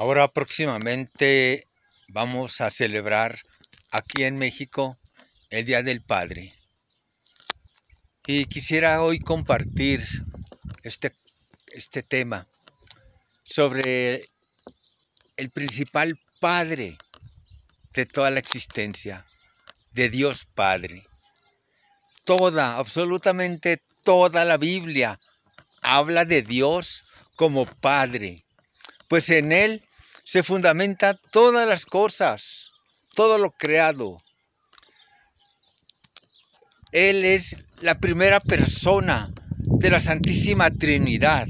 Ahora próximamente vamos a celebrar aquí en México el Día del Padre. Y quisiera hoy compartir este, este tema sobre el principal Padre de toda la existencia, de Dios Padre. Toda, absolutamente toda la Biblia habla de Dios como Padre, pues en Él se fundamenta todas las cosas, todo lo creado. Él es la primera persona de la Santísima Trinidad.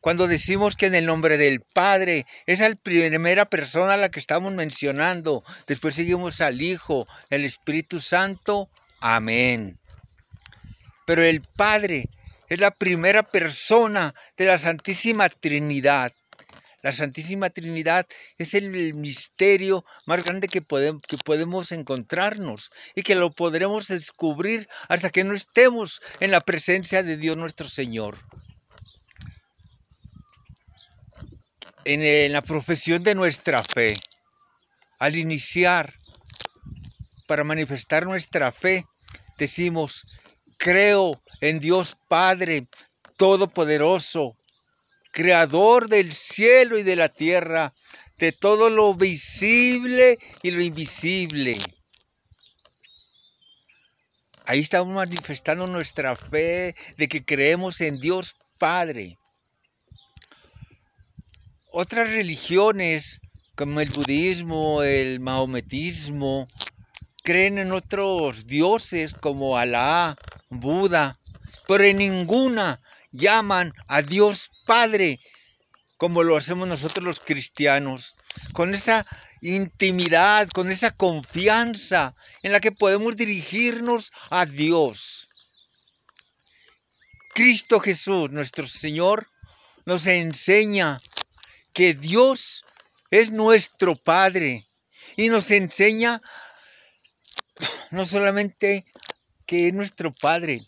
Cuando decimos que en el nombre del Padre es la primera persona a la que estamos mencionando, después seguimos al Hijo, el Espíritu Santo, amén. Pero el Padre es la primera persona de la Santísima Trinidad. La Santísima Trinidad es el misterio más grande que podemos, encontrarnos y que lo podremos descubrir hasta que no estemos en la presencia de Dios nuestro Señor. En, en la profesión de nuestra fe, al iniciar, para manifestar nuestra fe, decimos, creo en Dios Padre Todopoderoso, Creador del cielo y de la tierra, de todo lo visible y lo invisible. Ahí estamos manifestando nuestra fe de que creemos en Dios Padre. Otras religiones como el budismo, el mahometismo, creen en otros dioses como Alá, Buda, pero en ninguna llaman a Dios Padre como lo hacemos nosotros los cristianos, con esa intimidad, con esa confianza en la que podemos dirigirnos a Dios. Cristo Jesús, nuestro Señor, nos enseña que Dios es nuestro Padre y nos enseña no solamente que es nuestro Padre,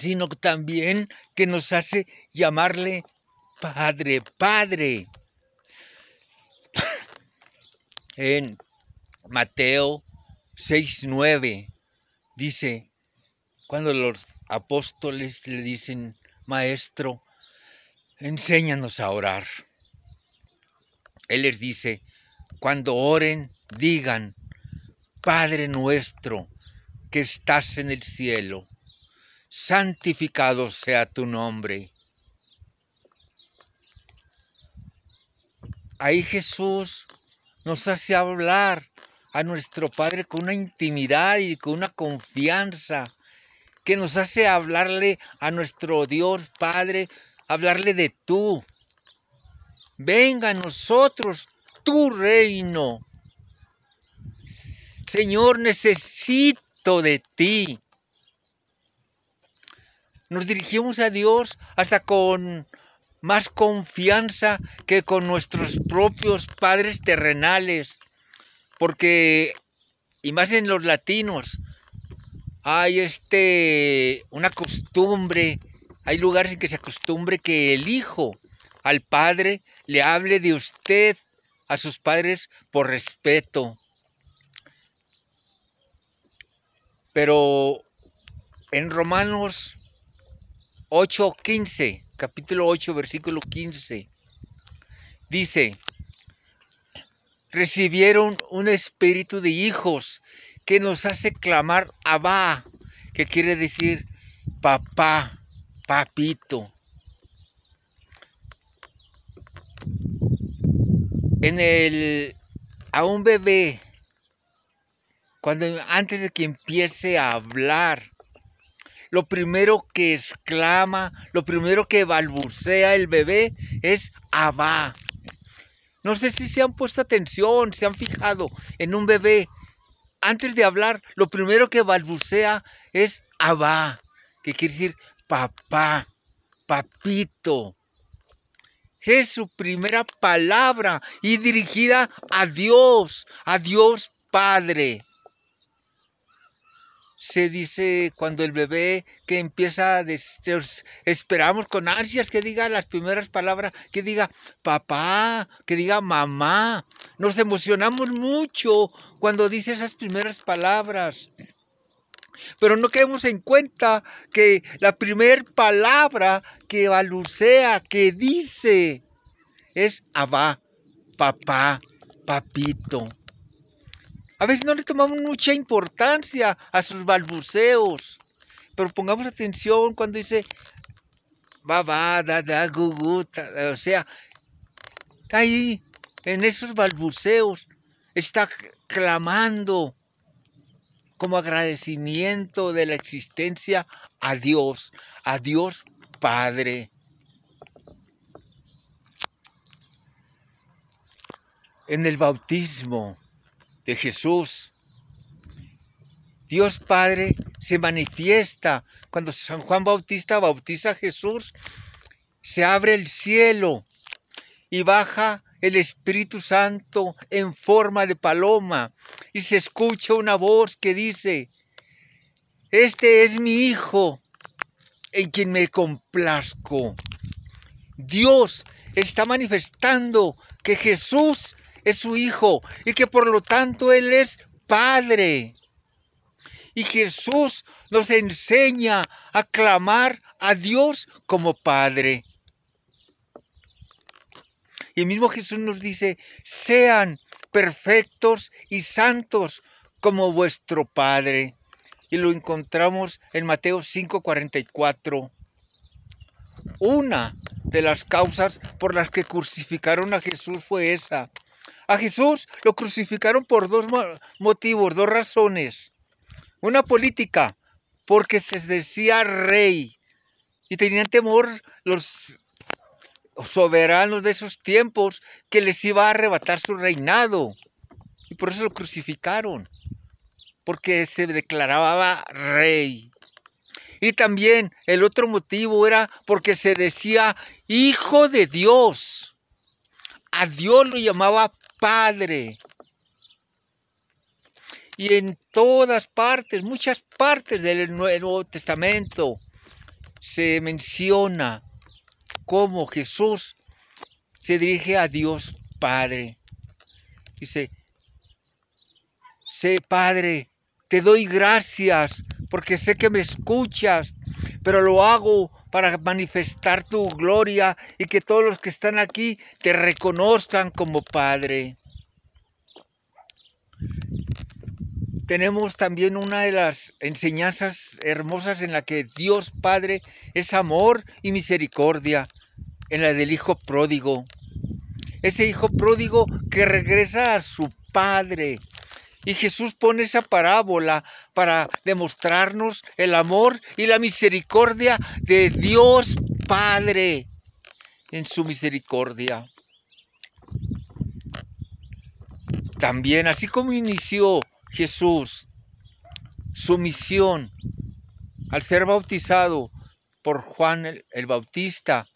sino también que nos hace llamarle Padre, Padre. En Mateo 6.9 dice, cuando los apóstoles le dicen, Maestro, enséñanos a orar. Él les dice, cuando oren, digan, Padre nuestro que estás en el cielo, santificado sea tu nombre. Ahí Jesús nos hace hablar a nuestro Padre con una intimidad y con una confianza que nos hace hablarle a nuestro Dios Padre, hablarle de tú. Venga a nosotros tu reino. Señor, necesito de ti. Nos dirigimos a Dios hasta con más confianza que con nuestros propios padres terrenales. Porque, y más en los latinos, hay este, una costumbre, hay lugares en que se acostumbre que el hijo al padre le hable de usted a sus padres por respeto. Pero en Romanos 8:15, capítulo 8, versículo 15, dice, recibieron un espíritu de hijos que nos hace clamar Abba, que quiere decir papá, papito. En el a un bebé cuando antes de que empiece a hablar, lo primero que exclama, lo primero que balbucea el bebé es Abba. No sé si se han puesto atención, se han fijado en un bebé. Antes de hablar, lo primero que balbucea es Abba, que quiere decir papá, papito. Es su primera palabra y dirigida a Dios, a Dios Padre. Se dice cuando el bebé que empieza a esperamos con ansias que diga las primeras palabras, que diga papá, que diga mamá. Nos emocionamos mucho cuando dice esas primeras palabras. Pero no quedemos en cuenta que la primera palabra que balucea, que dice, es abá, papá, papito. A veces no le tomamos mucha importancia a sus balbuceos, pero pongamos atención cuando dice va, da, da, gugu, o sea, ahí, en esos balbuceos, está clamando como agradecimiento de la existencia a Dios, a Dios Padre. En el bautismo, de Jesús. Dios Padre se manifiesta cuando San Juan Bautista bautiza a Jesús, se abre el cielo y baja el Espíritu Santo en forma de paloma y se escucha una voz que dice, este es mi Hijo en quien me complazco. Dios está manifestando que Jesús es su Hijo y que por lo tanto Él es Padre. Y Jesús nos enseña a clamar a Dios como Padre. Y el mismo Jesús nos dice, sean perfectos y santos como vuestro Padre. Y lo encontramos en Mateo 5:44. Una de las causas por las que crucificaron a Jesús fue esa, a Jesús lo crucificaron por dos motivos, dos razones. Una política, porque se decía rey y tenían temor los soberanos de esos tiempos que les iba a arrebatar su reinado. Y por eso lo crucificaron, porque se declaraba rey. Y también el otro motivo era porque se decía hijo de Dios. A Dios lo llamaba Padre. Y en todas partes, muchas partes del Nuevo Testamento, se menciona cómo Jesús se dirige a Dios Padre. Dice, sé Padre, te doy gracias porque sé que me escuchas, pero lo hago para manifestar tu gloria y que todos los que están aquí te reconozcan como Padre. Tenemos también una de las enseñanzas hermosas en la que Dios Padre es amor y misericordia, en la del Hijo pródigo. Ese Hijo pródigo que regresa a su Padre, y Jesús pone esa parábola para demostrarnos el amor y la misericordia de Dios Padre en su misericordia. También, así como inició Jesús su misión al ser bautizado por Juan el, Bautista,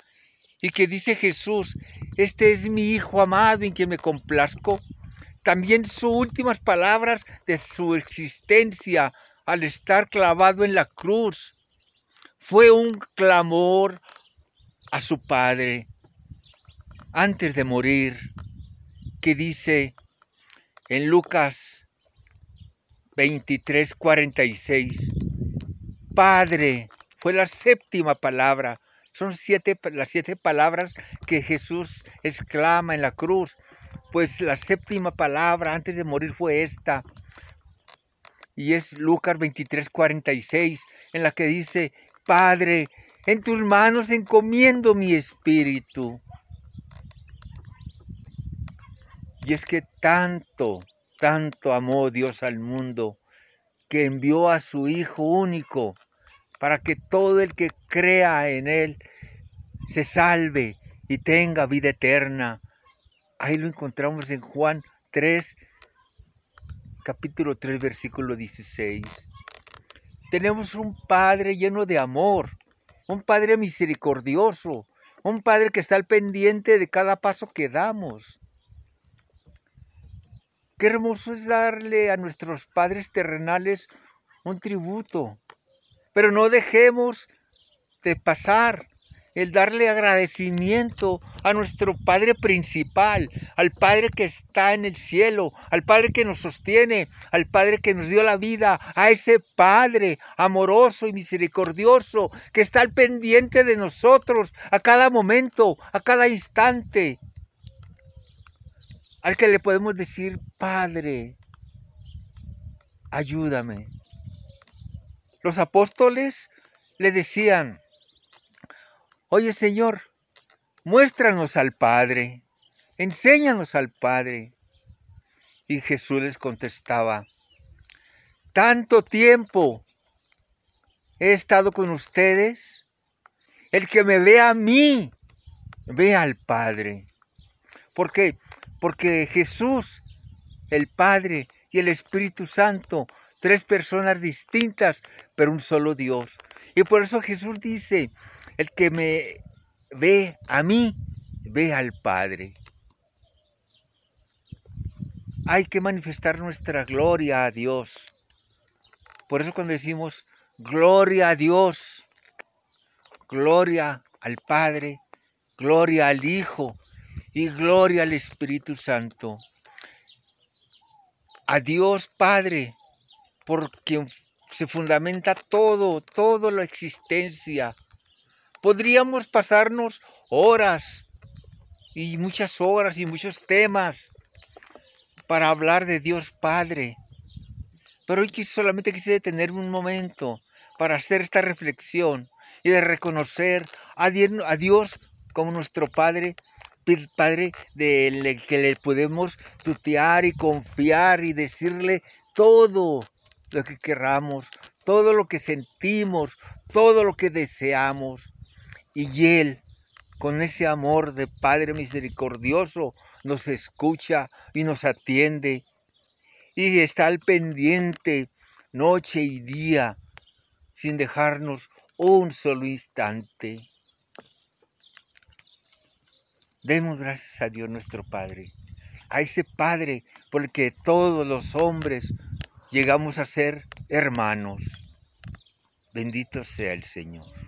y que dice Jesús, este es mi Hijo amado en quien me complazco, también sus últimas palabras de su existencia al estar clavado en la cruz. Fue un clamor a su Padre antes de morir, que dice en Lucas 23, 46, Padre, fue la séptima palabra, son siete, las siete palabras que Jesús exclama en la cruz pues la séptima palabra antes de morir fue esta. Y es Lucas 23, 46, en la que dice, Padre, en tus manos encomiendo mi espíritu. Y es que tanto, tanto amó Dios al mundo, que envió a su Hijo único, para que todo el que crea en Él se salve y tenga vida eterna. Ahí lo encontramos en Juan 3, capítulo 3, versículo 16. Tenemos un Padre lleno de amor, un Padre misericordioso, un Padre que está al pendiente de cada paso que damos. Qué hermoso es darle a nuestros padres terrenales un tributo. Pero no dejemos de pasar el darle agradecimiento a nuestro Padre principal, al Padre que está en el cielo, al Padre que nos sostiene, al Padre que nos dio la vida, a ese Padre amoroso y misericordioso que está al pendiente de nosotros a cada momento, a cada instante, al que le podemos decir, Padre, ayúdame. Los apóstoles le decían, Oye Señor, muéstranos al Padre, enséñanos al Padre. Y Jesús les contestaba, tanto tiempo he estado con ustedes, el que me ve a mí, ve al Padre. ¿Por qué? Porque Jesús, el Padre y el Espíritu Santo, tres personas distintas, pero un solo Dios. Y por eso Jesús dice, el que me ve a mí, ve al Padre. Hay que manifestar nuestra gloria a Dios. Por eso cuando decimos gloria a Dios, gloria al Padre, gloria al Hijo y gloria al Espíritu Santo. A Dios Padre, por quien se fundamenta todo, toda la existencia, Podríamos pasarnos horas y muchas horas y muchos temas para hablar de Dios Padre. Pero hoy solamente quise detenerme un momento para hacer esta reflexión y de reconocer a Dios como nuestro Padre, Padre del que le podemos tutear y confiar y decirle todo lo que querramos, todo lo que sentimos, todo lo que deseamos. Y Él, con ese amor de Padre misericordioso, nos escucha y nos atiende. Y está al pendiente noche y día, sin dejarnos un solo instante. Demos gracias a Dios nuestro Padre, a ese Padre por el que todos los hombres llegamos a ser hermanos. Bendito sea el Señor.